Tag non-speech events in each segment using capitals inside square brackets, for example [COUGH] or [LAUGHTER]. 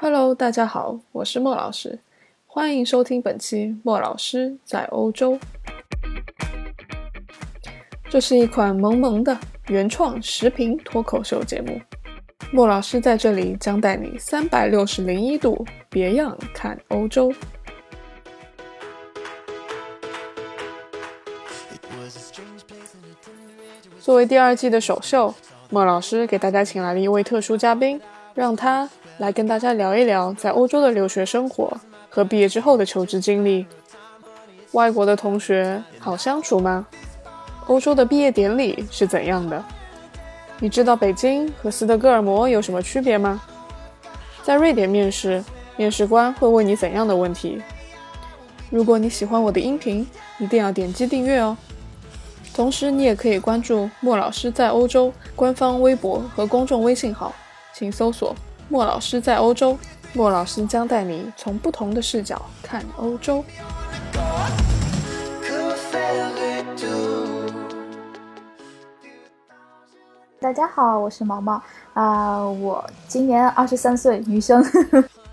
Hello，大家好，我是莫老师，欢迎收听本期莫老师在欧洲。这是一款萌萌的原创视频脱口秀节目，莫老师在这里将带你三百六十零一度别样看欧洲。作为第二季的首秀，莫老师给大家请来了一位特殊嘉宾，让他来跟大家聊一聊在欧洲的留学生活和毕业之后的求职经历。外国的同学好相处吗？欧洲的毕业典礼是怎样的？你知道北京和斯德哥尔摩有什么区别吗？在瑞典面试，面试官会问你怎样的问题？如果你喜欢我的音频，一定要点击订阅哦。同时，你也可以关注莫老师在欧洲官方微博和公众微信号，请搜索“莫老师在欧洲”，莫老师将带你从不同的视角看欧洲。大家好，我是毛毛啊，我今年二十三岁，女生。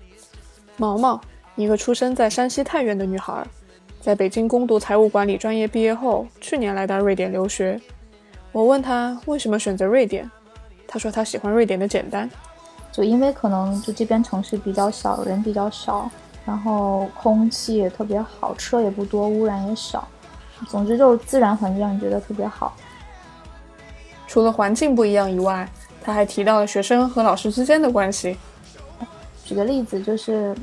[LAUGHS] 毛毛，一个出生在山西太原的女孩。在北京攻读财务管理专业毕业后，去年来到瑞典留学。我问她为什么选择瑞典，她说她喜欢瑞典的简单，就因为可能就这边城市比较小，人比较少，然后空气也特别好，车也不多，污染也少，总之就是自然环境让你觉得特别好。除了环境不一样以外，他还提到了学生和老师之间的关系。举个例子就是。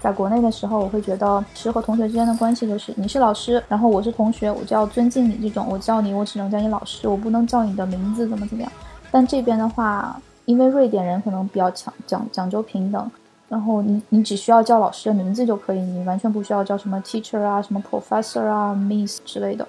在国内的时候，我会觉得师和同学之间的关系就是你是老师，然后我是同学，我就要尊敬你。这种我叫你，我只能叫你老师，我不能叫你的名字，怎么怎么样。但这边的话，因为瑞典人可能比较强讲讲究平等，然后你你只需要叫老师的名字就可以，你完全不需要叫什么 teacher 啊、什么 professor 啊、miss 之类的。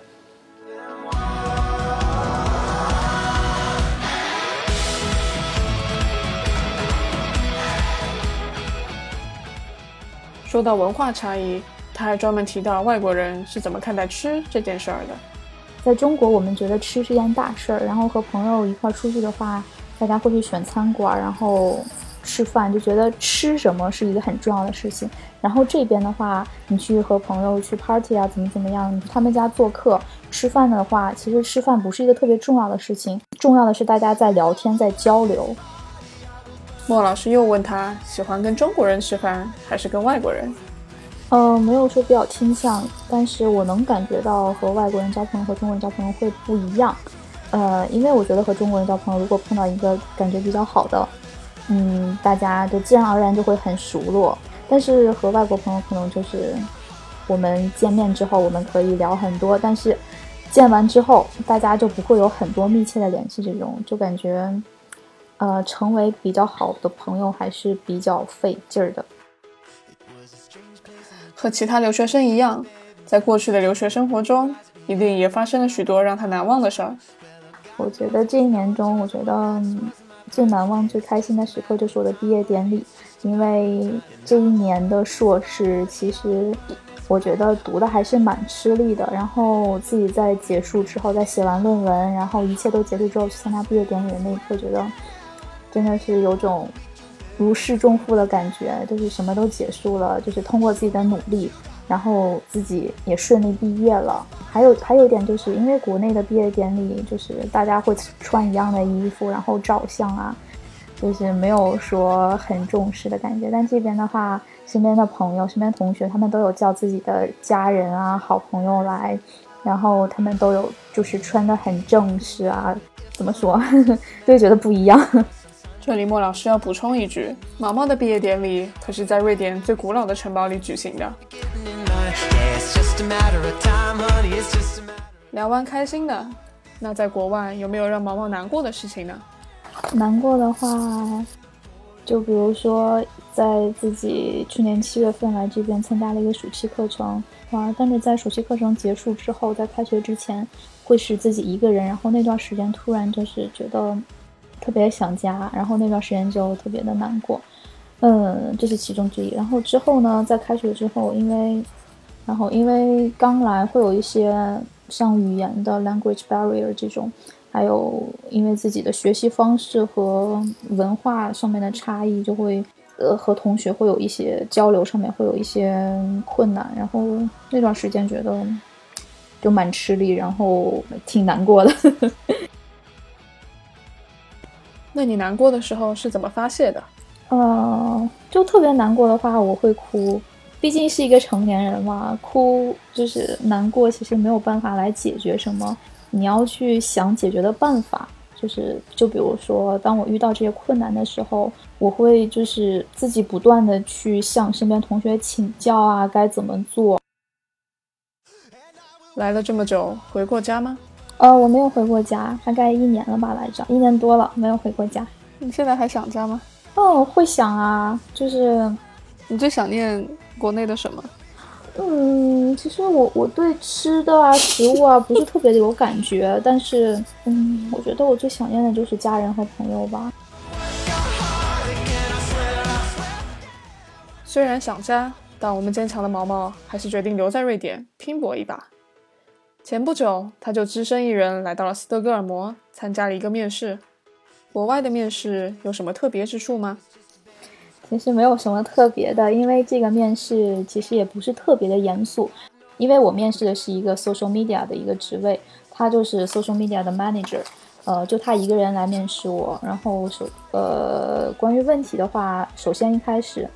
说到文化差异，他还专门提到外国人是怎么看待吃这件事儿的。在中国，我们觉得吃是件大事儿，然后和朋友一块出去的话，大家会去选餐馆，然后吃饭，就觉得吃什么是一个很重要的事情。然后这边的话，你去和朋友去 party 啊，怎么怎么样，他们家做客吃饭的话，其实吃饭不是一个特别重要的事情，重要的是大家在聊天，在交流。莫老师又问他喜欢跟中国人吃饭还是跟外国人？呃，没有说比较倾向，但是我能感觉到和外国人交朋友和中国人交朋友会不一样。呃，因为我觉得和中国人交朋友，如果碰到一个感觉比较好的，嗯，大家就自然而然就会很熟络。但是和外国朋友可能就是我们见面之后我们可以聊很多，但是见完之后大家就不会有很多密切的联系，这种就感觉。呃，成为比较好的朋友还是比较费劲儿的。和其他留学生一样，在过去的留学生活中，一定也发生了许多让他难忘的事儿。我觉得这一年中，我觉得最难忘、最开心的时刻就是我的毕业典礼，因为这一年的硕士，其实我觉得读的还是蛮吃力的。然后自己在结束之后，在写完论文，然后一切都结束之后去参加毕业典礼的那一刻，觉得。真的是有种如释重负的感觉，就是什么都结束了，就是通过自己的努力，然后自己也顺利毕业了。还有还有一点，就是因为国内的毕业典礼，就是大家会穿一样的衣服，然后照相啊，就是没有说很重视的感觉。但这边的话，身边的朋友、身边同学，他们都有叫自己的家人啊、好朋友来，然后他们都有就是穿的很正式啊，怎么说，[LAUGHS] 就觉得不一样。这里莫老师要补充一句，毛毛的毕业典礼可是在瑞典最古老的城堡里举行的。聊完开心的，那在国外有没有让毛毛难过的事情呢？难过的话，就比如说在自己去年七月份来这边参加了一个暑期课程，哇，但是在暑期课程结束之后，在开学之前会是自己一个人，然后那段时间突然就是觉得。特别想家，然后那段时间就特别的难过，嗯，这是其中之一。然后之后呢，在开学之后，因为，然后因为刚来会有一些像语言的 language barrier 这种，还有因为自己的学习方式和文化上面的差异，就会呃和同学会有一些交流上面会有一些困难，然后那段时间觉得就蛮吃力，然后挺难过的。[LAUGHS] 那你难过的时候是怎么发泄的？呃，就特别难过的话，我会哭。毕竟是一个成年人嘛，哭就是难过，其实没有办法来解决什么。你要去想解决的办法，就是就比如说，当我遇到这些困难的时候，我会就是自己不断的去向身边同学请教啊，该怎么做。来了这么久，回过家吗？呃，我没有回过家，大概一年了吧，来着，一年多了，没有回过家。你现在还想家吗？哦，会想啊，就是你最想念。国内的什么？嗯，其实我我对吃的啊、食物啊不是特别的有感觉，但是嗯，我觉得我最想念的就是家人和朋友吧。虽然想家，但我们坚强的毛毛还是决定留在瑞典拼搏一把。前不久，他就只身一人来到了斯德哥尔摩，参加了一个面试。国外的面试有什么特别之处吗？其实没有什么特别的，因为这个面试其实也不是特别的严肃，因为我面试的是一个 social media 的一个职位，他就是 social media 的 manager，呃，就他一个人来面试我。然后首呃，关于问题的话，首先一开始，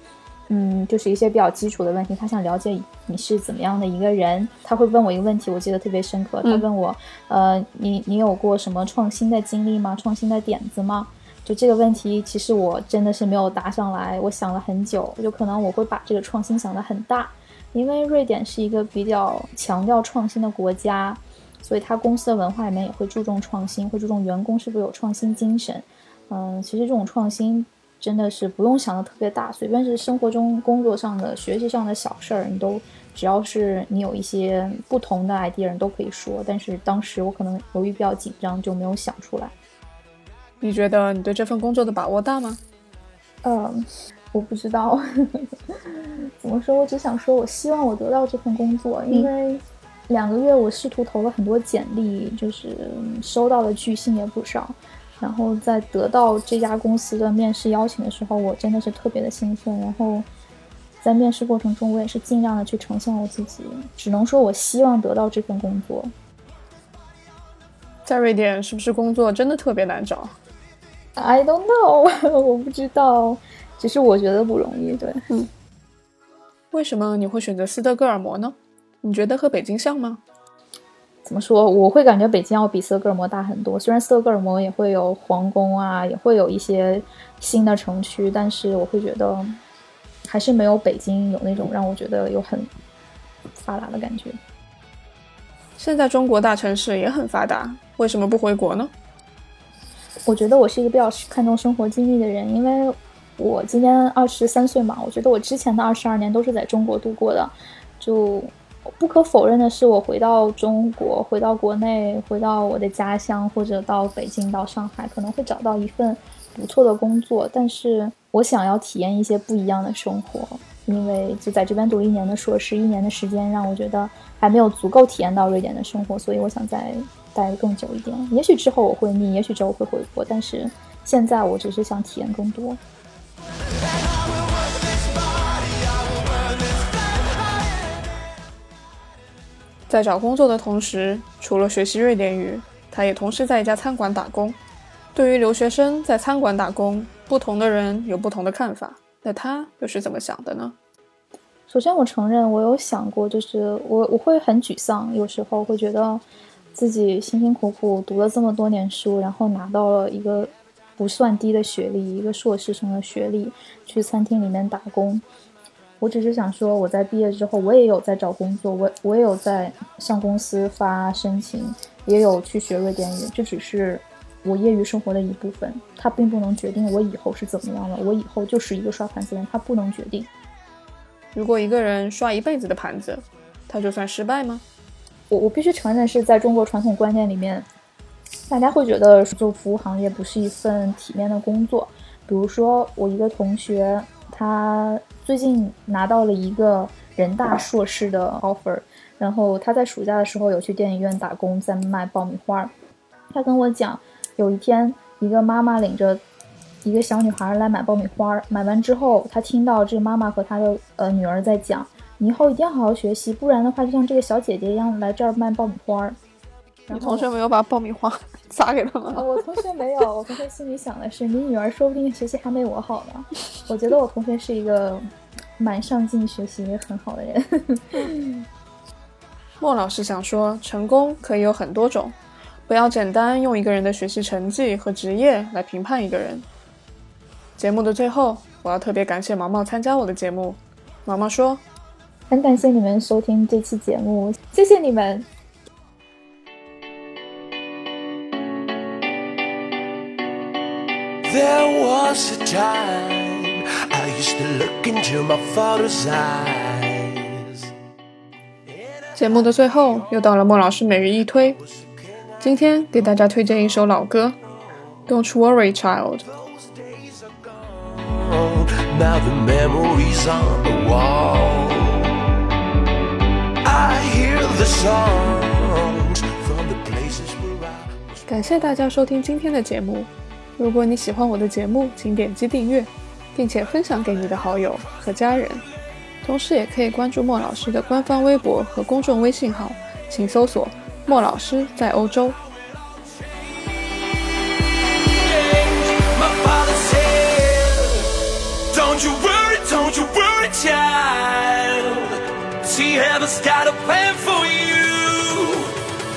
嗯，就是一些比较基础的问题，他想了解你是怎么样的一个人，他会问我一个问题，我记得特别深刻，他问我，呃，你你有过什么创新的经历吗？创新的点子吗？就这个问题，其实我真的是没有答上来。我想了很久，就可能我会把这个创新想得很大，因为瑞典是一个比较强调创新的国家，所以它公司的文化里面也会注重创新，会注重员工是不是有创新精神。嗯，其实这种创新真的是不用想的特别大，随便是生活中、工作上的、学习上的小事儿，你都只要是你有一些不同的 idea，你都可以说。但是当时我可能由于比较紧张，就没有想出来。你觉得你对这份工作的把握大吗？嗯，我不知道。[LAUGHS] 怎么说？我只想说，我希望我得到这份工作，因为两个月我试图投了很多简历，就是收到的拒信也不少。然后在得到这家公司的面试邀请的时候，我真的是特别的兴奋。然后在面试过程中，我也是尽量的去呈现我自己。只能说我希望得到这份工作。在瑞典，是不是工作真的特别难找？I don't know，[LAUGHS] 我不知道，只是我觉得不容易。对，嗯，为什么你会选择斯德哥尔摩呢？你觉得和北京像吗？怎么说？我会感觉北京要比斯德哥尔摩大很多。虽然斯德哥尔摩也会有皇宫啊，也会有一些新的城区，但是我会觉得还是没有北京有那种让我觉得有很发达的感觉。现在中国大城市也很发达，为什么不回国呢？我觉得我是一个比较看重生活经历的人，因为我今年二十三岁嘛，我觉得我之前的二十二年都是在中国度过的。就不可否认的是，我回到中国，回到国内，回到我的家乡，或者到北京、到上海，可能会找到一份不错的工作。但是我想要体验一些不一样的生活，因为就在这边读一年的硕士，一年的时间让我觉得还没有足够体验到瑞典的生活，所以我想在。待的更久一点，也许之后我会腻，也许之后会回国，但是现在我只是想体验更多。在找工作的同时，除了学习瑞典语，他也同时在一家餐馆打工。对于留学生在餐馆打工，不同的人有不同的看法。那他又是怎么想的呢？首先，我承认我有想过，就是我我会很沮丧，有时候会觉得。自己辛辛苦苦读了这么多年书，然后拿到了一个不算低的学历，一个硕士生的学历，去餐厅里面打工。我只是想说，我在毕业之后，我也有在找工作，我我也有在向公司发申请，也有去学瑞典语。这只是我业余生活的一部分，它并不能决定我以后是怎么样的。我以后就是一个刷盘子的人，它不能决定。如果一个人刷一辈子的盘子，他就算失败吗？我我必须承认，是在中国传统观念里面，大家会觉得做服务行业不是一份体面的工作。比如说，我一个同学，他最近拿到了一个人大硕士的 offer，然后他在暑假的时候有去电影院打工，在卖爆米花。他跟我讲，有一天，一个妈妈领着一个小女孩来买爆米花，买完之后，她听到这个妈妈和她的呃女儿在讲：“你以后一定要好好学习，不然的话，就像这个小姐姐一样来这儿卖爆米花。”你同学没有把爆米花 [LAUGHS] 撒给他们吗？我同学没有，我同学心里想的是，你女儿说不定学习还没我好呢。我觉得我同学是一个蛮上进、学习很好的人。莫老师想说，成功可以有很多种，不要简单用一个人的学习成绩和职业来评判一个人。节目的最后，我要特别感谢毛毛参加我的节目。毛毛说：“很感谢你们收听这期节目，谢谢你们。” There was a time I used to look into my father's eyes. 节目的最后，又到了莫老师每日一推。今天给大家推荐一首老歌《Don't Worry Child》。Now the memories on the wall. 感谢大家收听今天的节目。如果你喜欢我的节目，请点击订阅，并且分享给你的好友和家人。同时，也可以关注莫老师的官方微博和公众微信号，请搜索“莫老师在欧洲”。